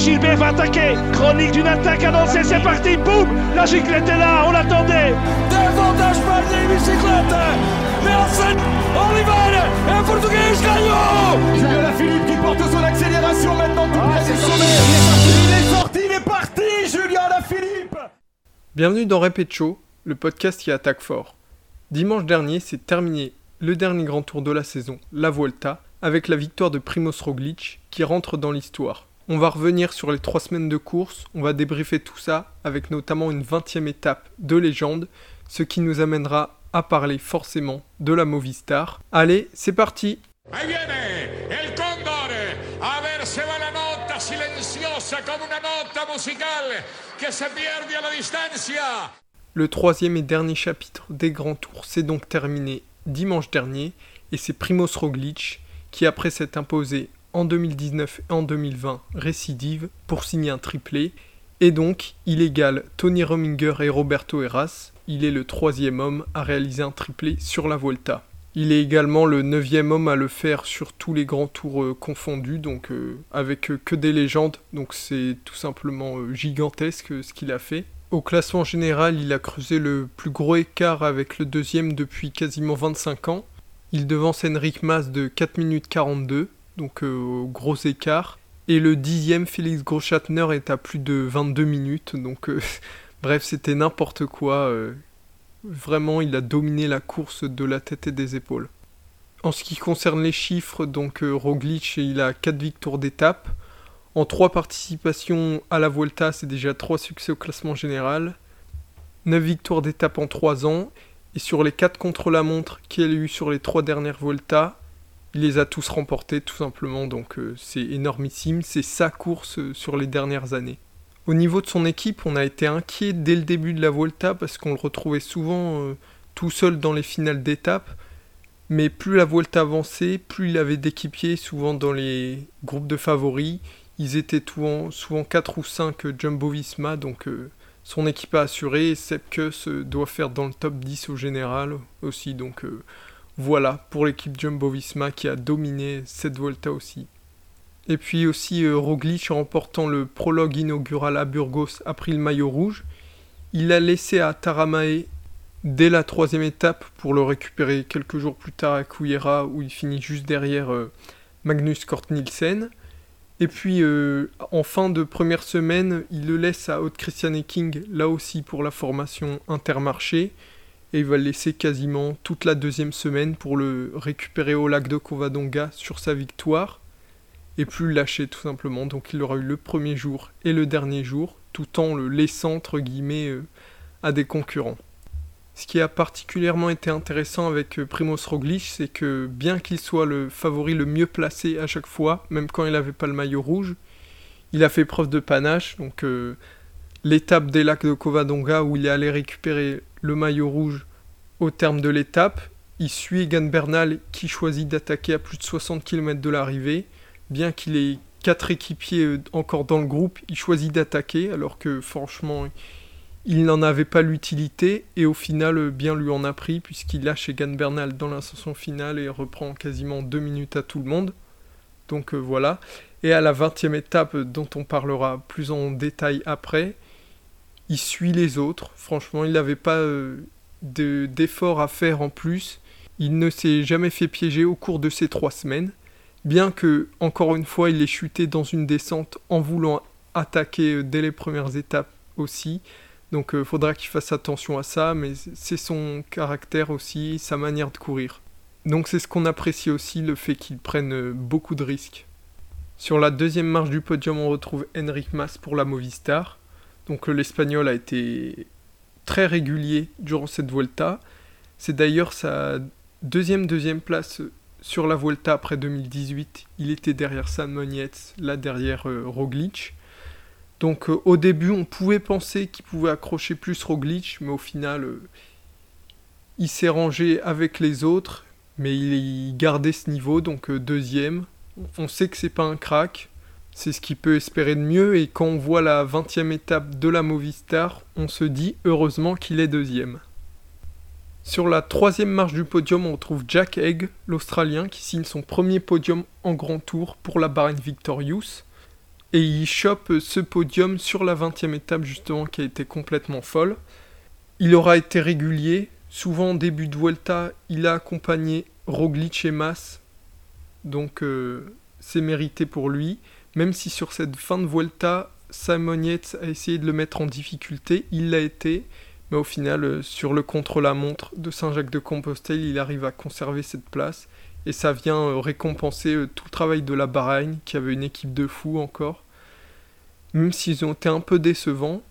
Gilbert va attaquer. Chronique d'une attaque annoncée, c'est parti. Boum La giclette est là, on l'attendait. Davantage pas de bicyclette. Mais enfin, Oliver et Portugais gagnant. Julien Philippe qui porte son accélération maintenant tout près du sommet. Il est sorti, il est sorti, il est parti, Julien Philippe. Bienvenue dans Repetcho, le podcast qui attaque fort. Dimanche dernier, c'est terminé le dernier grand tour de la saison, la Vuelta, avec la victoire de Primoz Roglic qui rentre dans l'histoire. On va revenir sur les trois semaines de course, on va débriefer tout ça avec notamment une 20e étape de légende, ce qui nous amènera à parler forcément de la Movistar. Allez, c'est parti. Le troisième et dernier chapitre des grands tours s'est donc terminé dimanche dernier et c'est Primoz Roglic qui après s'être imposé en 2019 et en 2020 récidive pour signer un triplé et donc il égale Tony Rominger et Roberto Heras. Il est le troisième homme à réaliser un triplé sur la Volta. Il est également le neuvième homme à le faire sur tous les grands tours euh, confondus, donc euh, avec euh, que des légendes, donc c'est tout simplement gigantesque ce qu'il a fait. Au classement général, il a creusé le plus gros écart avec le deuxième depuis quasiment 25 ans. Il devance Henrik Mas de 4 minutes 42, donc euh, gros écart. Et le dixième, Félix Groschatner, est à plus de 22 minutes, donc euh, bref, c'était n'importe quoi. euh. vraiment, il a dominé la course de la tête et des épaules. En ce qui concerne les chiffres, donc Roglic, il a 4 victoires d'étape. En 3 participations à la Vuelta, c'est déjà 3 succès au classement général. 9 victoires d'étape en 3 ans. Et sur les 4 contre-la-montre qu'il a eu sur les 3 dernières Vuelta, il les a tous remportés tout simplement. Donc euh, c'est énormissime. C'est sa course euh, sur les dernières années. Au niveau de son équipe, on a été inquiet dès le début de la Vuelta parce qu'on le retrouvait souvent euh, tout seul dans les finales d'étape. Mais plus la Vuelta avançait, plus il avait d'équipiers, souvent dans les groupes de favoris. Ils étaient souvent, souvent 4 ou 5 Jumbo-Visma, donc euh, son équipe a assuré. Sepkus doit faire dans le top 10 au général aussi. Donc voilà pour l'équipe Jumbo-Visma qui a dominé cette Vuelta aussi. Et puis aussi euh, Roglic en remportant le prologue inaugural à Burgos a pris le maillot rouge. Il a laissé à Taramae dès la troisième étape pour le récupérer quelques jours plus tard à Kouira où il finit juste derrière euh, Magnus Cort Nielsen. Et puis euh, en fin de première semaine, il le laisse à Haute Christiane King, là aussi pour la formation Intermarché. Et il va le laisser quasiment toute la deuxième semaine pour le récupérer au lac de Covadonga sur sa victoire. Et plus lâcher tout simplement. Donc il aura eu le premier jour et le dernier jour, tout en le laissant entre guillemets euh, à des concurrents. Ce qui a particulièrement été intéressant avec euh, Primoz Roglic, c'est que bien qu'il soit le favori le mieux placé à chaque fois, même quand il n'avait pas le maillot rouge, il a fait preuve de panache. Donc euh, l'étape des lacs de Covadonga où il est allé récupérer le maillot rouge au terme de l'étape, il suit Egan Bernal qui choisit d'attaquer à plus de 60 km de l'arrivée. Bien qu'il ait quatre équipiers euh, encore dans le groupe, il choisit d'attaquer alors que franchement il n'en avait pas l'utilité et au final euh, bien lui en a pris puisqu'il lâche Egan Bernal dans l'ascension finale et reprend quasiment deux minutes à tout le monde. Donc euh, voilà. Et à la 20e étape dont on parlera plus en détail après, il suit les autres. Franchement, il n'avait pas euh, de- d'effort à faire en plus. Il ne s'est jamais fait piéger au cours de ces trois semaines. Bien que, encore une fois, il ait chuté dans une descente en voulant attaquer euh, dès les premières étapes aussi. Donc il faudra qu'il fasse attention à ça, mais c'est son caractère aussi, sa manière de courir. Donc c'est ce qu'on apprécie aussi, le fait qu'il prenne euh, beaucoup de risques. Sur la deuxième marche du podium, on retrouve Henrik Mas pour la Movistar. Donc euh, l'Espagnol a été très régulier durant cette Vuelta. C'est d'ailleurs sa deuxième deuxième place sur la Vuelta après 2018. Il était derrière San Monietz, là derrière euh, Roglic. Donc euh, au début, on pouvait penser qu'il pouvait accrocher plus Roglic, mais au final, euh, il s'est rangé avec les autres, mais il, il gardait ce niveau, donc euh, deuxième. On sait que c'est pas un crack, c'est ce qu'il peut espérer de mieux, et quand on voit la 20e étape de la Movistar, on se dit heureusement qu'il est deuxième. Sur la troisième marche du podium, on retrouve Jack Egg, l'Australien, qui signe son premier podium en grand tour pour la Bahrain Victorious. Et il chope ce podium sur la 20e étape justement qui a été complètement folle. Il aura été régulier. Souvent en début de Vuelta, il a accompagné Roglic et Mas. Donc euh, c'est mérité pour lui. Même si sur cette fin de Vuelta, Simon Yates a essayé de le mettre en difficulté, il l'a été. Mais au final, euh, sur le contre-la-montre de Saint-Jacques-de-Compostelle, il arrive à conserver cette place. Et ça vient euh, récompenser euh, tout le travail de la Bahreïn, qui avait une équipe de fous encore. Même s'ils ont été un peu décevants,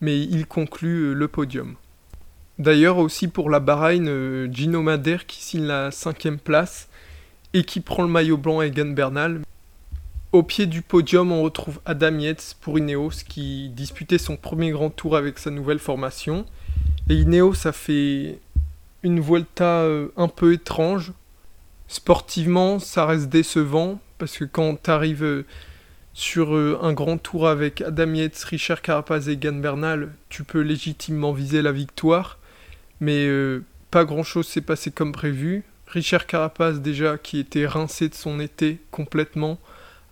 mais ils concluent le podium. D'ailleurs aussi pour la Bahreïn, Gino Madère qui signe la cinquième place et qui prend le maillot blanc à Egan Bernal. Au pied du podium, on retrouve Adam Yates pour Ineos qui disputait son premier grand tour avec sa nouvelle formation. Et Ineos a fait une Vuelta euh, un peu étrange. Sportivement, ça reste décevant parce que quand tu arrives euh, sur euh, un grand tour avec Adam Yates, Richard Carapaz et Egan Bernal, tu peux légitimement viser la victoire. Mais pas grand chose s'est passé comme prévu. Richard Carapaz déjà qui était rincé de son été complètement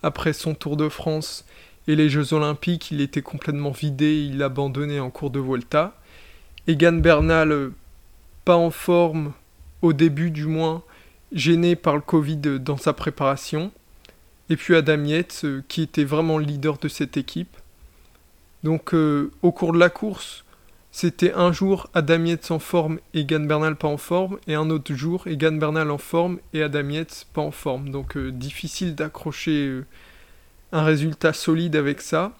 après son Tour de France et les Jeux Olympiques, il était complètement vidé, il abandonnait en cours de Volta. Egan Bernal, pas en forme, au début du moins, gêné par le Covid dans sa préparation. Et puis Adam Yates, euh, qui était vraiment le leader de cette équipe. Donc euh, au cours de la course, c'était un jour Adam en forme, Egan Bernal pas en forme, et un autre jour Egan Bernal en forme et Adam pas en forme. Donc euh, difficile d'accrocher euh, un résultat solide avec ça.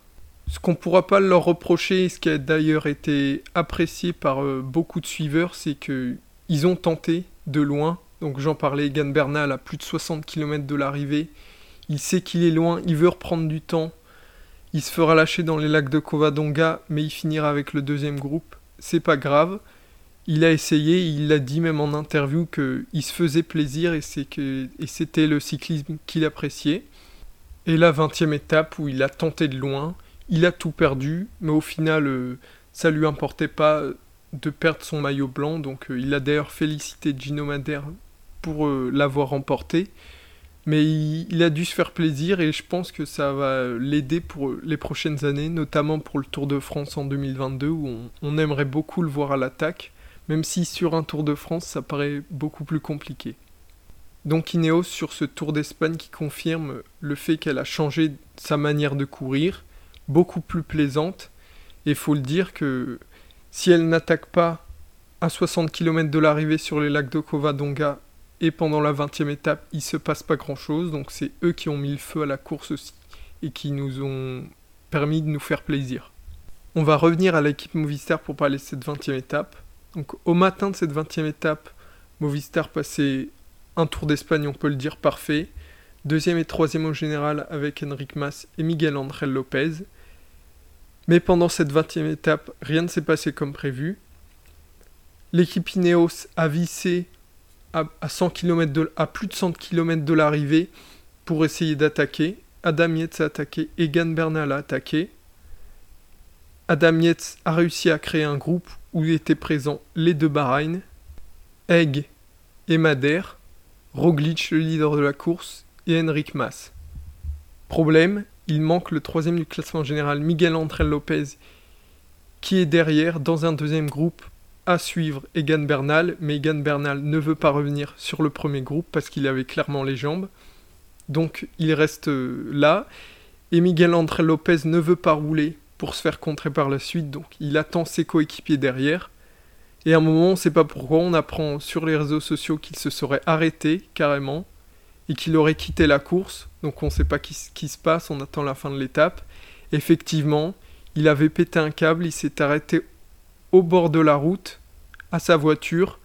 Ce qu'on pourra pas leur reprocher, et ce qui a d'ailleurs été apprécié par euh, beaucoup de suiveurs, c'est que ils ont tenté de loin. Donc j'en parlais, Egan Bernal à plus de 60 km de l'arrivée. Il sait qu'il est loin, il veut reprendre du temps. Il se fera lâcher dans les lacs de Covadonga, mais il finira avec le deuxième groupe. C'est pas grave. Il a essayé, il l'a dit même en interview qu'il se faisait plaisir et, c'était le cyclisme qu'il appréciait. Et la 20 étape où il a tenté de loin, il a tout perdu, mais au final, euh, ça lui importait pas de perdre son maillot blanc. Donc euh, il a d'ailleurs félicité Gino Madère pour euh, l'avoir remporté. Mais il, a dû se faire plaisir et je pense que ça va l'aider pour les prochaines années, notamment pour le Tour de France en 2022 où on, aimerait beaucoup le voir à l'attaque, même si sur un Tour de France ça paraît beaucoup plus compliqué. Donc Ineos sur ce Tour d'Espagne qui confirme le fait qu'elle a changé sa manière de courir, beaucoup plus plaisante, et faut le dire que si elle n'attaque pas à 60 km de l'arrivée sur les lacs de Covadonga et pendant la 20e étape, il se passe pas grand chose. Donc c'est eux qui ont mis le feu à la course aussi et qui nous ont permis de nous faire plaisir. On va revenir à l'équipe Movistar pour parler de cette 20e étape. Donc au matin de cette 20e étape, Movistar passait un tour d'Espagne, on peut le dire, parfait. Deuxième et troisième au général avec Enric Mas et Miguel André Lopez. Mais pendant cette 20e étape, rien ne s'est passé comme prévu. L'équipe Ineos a vissé à, 100 km de, à plus de 100 km de l'arrivée pour essayer d'attaquer. Adam Yates a attaqué, Egan Bernal a attaqué. Adam Yates a réussi à créer un groupe où étaient présents les deux Bahreïn, Egg et Madère, Roglic le leader de la course et Henrik Mas. Problème, il manque le troisième du classement général Miguel André Lopez qui est derrière dans un deuxième groupe à suivre Egan Bernal, mais Egan Bernal ne veut pas revenir sur le premier groupe parce qu'il avait clairement les jambes. Donc il reste euh, là. Et Miguel André Lopez ne veut pas rouler pour se faire contrer par la suite, donc il attend ses coéquipiers derrière. Et à un moment, on ne sait pas pourquoi, on apprend sur les réseaux sociaux qu'il se serait arrêté carrément et qu'il aurait quitté la course. Donc on ne sait pas ce qui se passe, on attend la fin de l'étape. Effectivement, il avait pété un câble, il s'est arrêté au bord de la route, à sa voiture.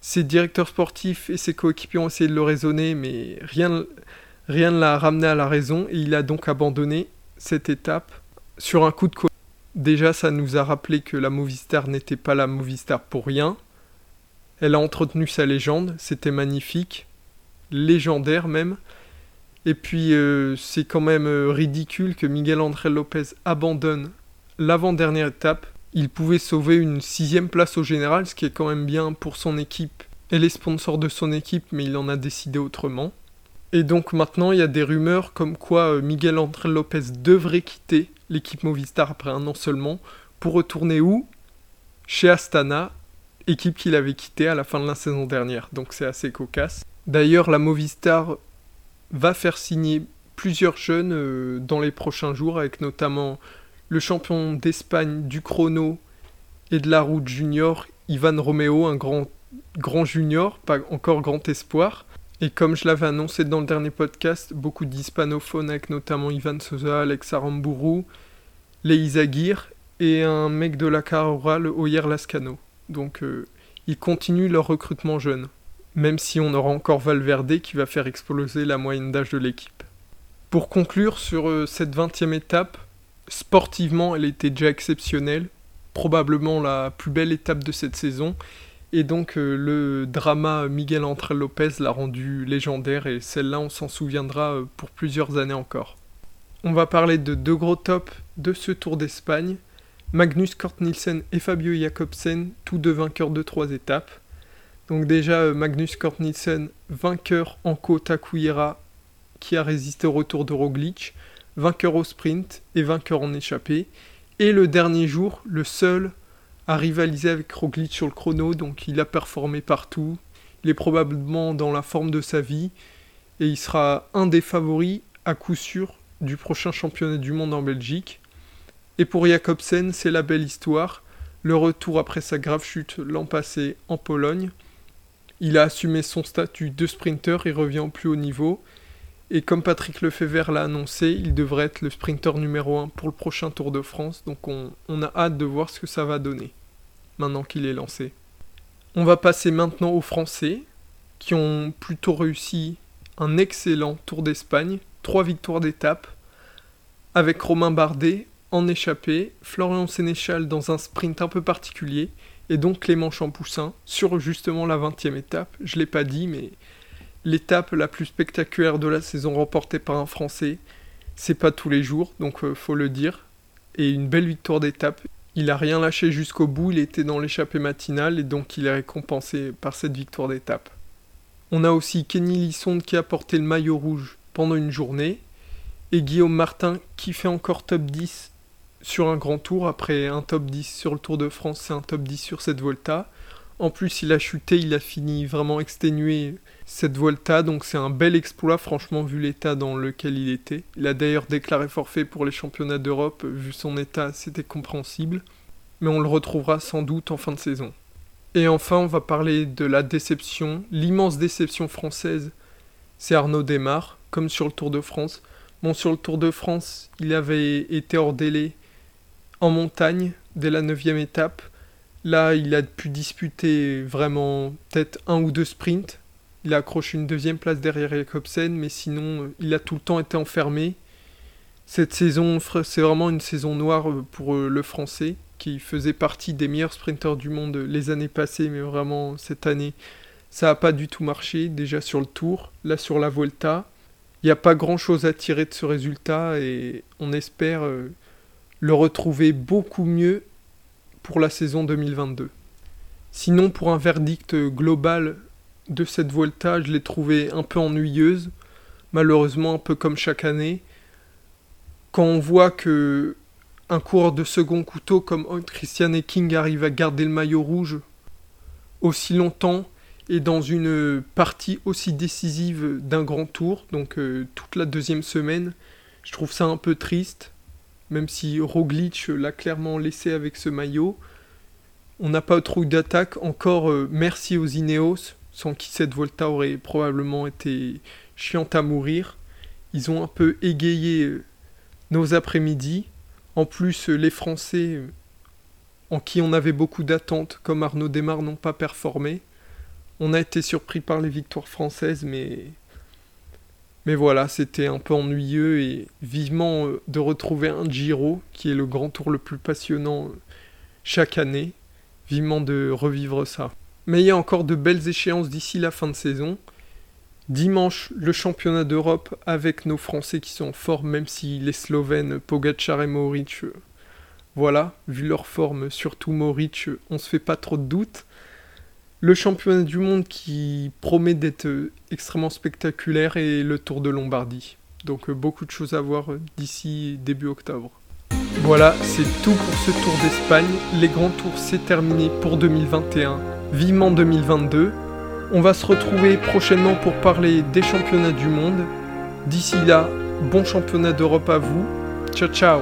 Ses directeurs sportifs et ses coéquipiers ont essayé de le raisonner, mais rien, rien ne l'a ramené à la raison et il a donc abandonné cette étape sur un coup de colère. Déjà, ça nous a rappelé que la Movistar n'était pas la Movistar pour rien. Elle a entretenu sa légende, c'était magnifique, légendaire même. Et puis, euh, c'est quand même euh, ridicule que Miguel André Lopez abandonne l'avant-dernière étape il pouvait sauver une sixième place au général, ce qui est quand même bien pour son équipe et les sponsors de son équipe, mais il en a décidé autrement. Et donc maintenant, il y a des rumeurs comme quoi euh, Miguel André Lopez devrait quitter l'équipe Movistar après un an seulement pour retourner où? Chez Astana, équipe qu'il avait quittée à la fin de la saison dernière. Donc c'est assez cocasse. D'ailleurs, la Movistar va faire signer plusieurs jeunes euh, dans les prochains jours, avec notamment le champion d'Espagne du chrono et de la route junior, Ivan Romeo, un grand, grand junior, pas encore grand espoir. Et comme je l'avais annoncé dans le dernier podcast, beaucoup d'hispanophones avec notamment Ivan Sosa, Alex Aramburu, les Aguirre et un mec de la Carora, le Oyer Lascano. Donc euh, ils continuent leur recrutement jeune, même si on aura encore Valverde qui va faire exploser la moyenne d'âge de l'équipe. Pour conclure sur euh, cette 20e étape, sportivement elle était déjà exceptionnelle, probablement la plus belle étape de cette saison, et donc euh, le drama Miguel André Lopez l'a rendu légendaire et celle-là on s'en souviendra pour plusieurs années encore. On va parler de deux gros tops de ce Tour d'Espagne. Magnus Kort Nielsen et Fabio Jacobsen, tous deux vainqueurs de trois étapes. Donc déjà euh, Magnus Kort Nielsen, vainqueur en côte à qui a résisté au retour de Roglic, vainqueur au sprint et vainqueur en échappée. Et le dernier jour, le seul à rivaliser avec Roglic sur le chrono, donc il a performé partout. Il est probablement dans la forme de sa vie et il sera un des favoris à coup sûr du prochain championnat du monde en Belgique. Et pour Jacobsen, c'est la belle histoire. Le retour après sa grave chute l'an passé en Pologne. Il a assumé son statut de sprinter et revient au plus haut niveau. Et comme Patrick Lefebvre l'a annoncé, il devrait être le sprinter numéro 1 pour le prochain Tour de France. Donc on, a hâte de voir ce que ça va donner, maintenant qu'il est lancé. On va passer maintenant aux Français, qui ont plutôt réussi un excellent Tour d'Espagne, trois victoires d'étape, avec Romain Bardet en échappée, Florian Sénéchal dans un sprint un peu particulier, et donc Clément Champoussin sur justement la 20e étape. Je ne l'ai pas dit, mais l'étape la plus spectaculaire de la saison remportée par un Français, c'est pas tous les jours, donc euh, faut le dire. Et une belle victoire d'étape. Il a rien lâché jusqu'au bout, il était dans l'échappée matinale et donc il est récompensé par cette victoire d'étape. On a aussi Kenny Lissonde qui a porté le maillot rouge pendant une journée et Guillaume Martin qui fait encore top 10 sur un grand tour, après un top 10 sur le Tour de France, c'est un top 10 sur cette Volta. En plus, il a chuté, il a fini vraiment exténué cette Volta, donc c'est un bel exploit, franchement, vu l'état dans lequel il était. Il a d'ailleurs déclaré forfait pour les championnats d'Europe, vu son état, c'était compréhensible. Mais on le retrouvera sans doute en fin de saison. Et enfin, on va parler de la déception, l'immense déception française, c'est Arnaud Desmar, comme sur le Tour de France. Bon, sur le Tour de France, il avait été hors délai en montagne dès la 9 étape. Là, il a pu disputer vraiment peut-être un ou deux sprints. Il a accroché une deuxième place derrière Jacobsen, mais sinon, euh, il a tout le temps été enfermé. Cette saison, c'est vraiment une saison noire euh, pour euh, le Français, qui faisait partie des meilleurs sprinteurs du monde les années passées, mais vraiment cette année, ça n'a pas du tout marché. Déjà sur le Tour, là sur la Volta, il n'y a pas grand-chose à tirer de ce résultat et on espère le retrouver beaucoup mieux la saison 2022. Sinon, pour un verdict global de cette Volta, je l'ai trouvée un peu ennuyeuse, malheureusement un peu comme chaque année. Quand on voit que un coureur de second couteau comme Christian King arrive à garder le maillot rouge aussi longtemps et dans une partie aussi décisive d'un grand tour, donc euh, toute la deuxième semaine, je trouve ça un peu triste même si Roglic l'a clairement laissé avec ce maillot. On n'a pas trop d'attaque. Encore euh, merci aux Ineos, sans qui cette Volta aurait probablement été chiante à mourir. Ils ont un peu égayé euh, nos après-midi. En plus, euh, les Français, en qui on avait beaucoup d'attentes, comme Arnaud Desmar, n'ont pas performé. On a été surpris par les victoires françaises, mais mais voilà, c'était un peu ennuyeux et vivement euh, de retrouver un Giro, qui est le grand tour le plus passionnant euh, chaque année. Vivement de revivre ça. Mais il y a encore de belles échéances d'ici la fin de saison. Dimanche, le championnat d'Europe avec nos Français qui sont forts, même si les Slovènes, Pogacar et Moric, euh, voilà, vu leur forme, surtout Moric, on se fait pas trop de doutes. Le championnat du monde qui promet d'être euh, extrêmement spectaculaire et le Tour de Lombardie. Donc euh, beaucoup de choses à voir euh, d'ici début octobre. Voilà, c'est tout pour ce Tour d'Espagne. Les grands tours, c'est terminé pour 2021. Vivement 2022. On va se retrouver prochainement pour parler des championnats du monde. D'ici là, bon championnat d'Europe à vous. Ciao ciao